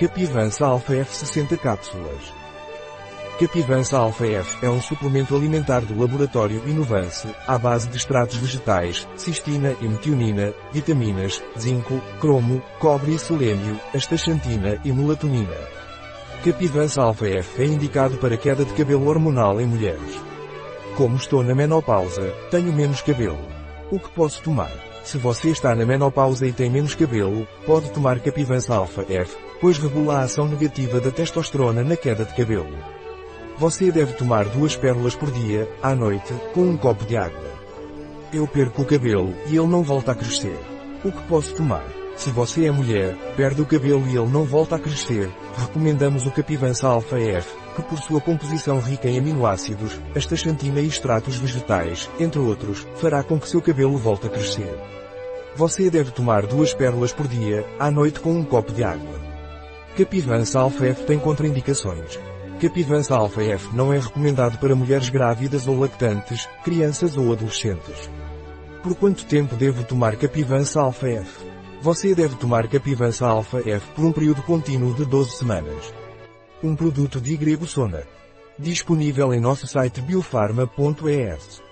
Capivança Alpha F 60 cápsulas. Capivança Alpha F é um suplemento alimentar do laboratório Inovance, à base de extratos vegetais, cistina e metionina, vitaminas, zinco, cromo, cobre e selênio, astaxantina e melatonina. Capivança Alpha F é indicado para queda de cabelo hormonal em mulheres. Como estou na menopausa, tenho menos cabelo. O que posso tomar? Se você está na menopausa e tem menos cabelo, pode tomar Capivança Alpha F, pois regula a ação negativa da testosterona na queda de cabelo. Você deve tomar duas pérolas por dia, à noite, com um copo de água. Eu perco o cabelo, e ele não volta a crescer. O que posso tomar? Se você é mulher, perde o cabelo e ele não volta a crescer, recomendamos o Capivança Alpha F, que por sua composição rica em aminoácidos, astaxantina e extratos vegetais, entre outros, fará com que seu cabelo volte a crescer. Você deve tomar duas pérolas por dia, à noite com um copo de água. Capivança Alpha F tem contraindicações. Capivança Alpha F não é recomendado para mulheres grávidas ou lactantes, crianças ou adolescentes. Por quanto tempo devo tomar Capivança Alpha F? Você deve tomar Capivança Alpha F por um período contínuo de 12 semanas. Um produto de Grego Sona. Disponível em nosso site biofarma.es.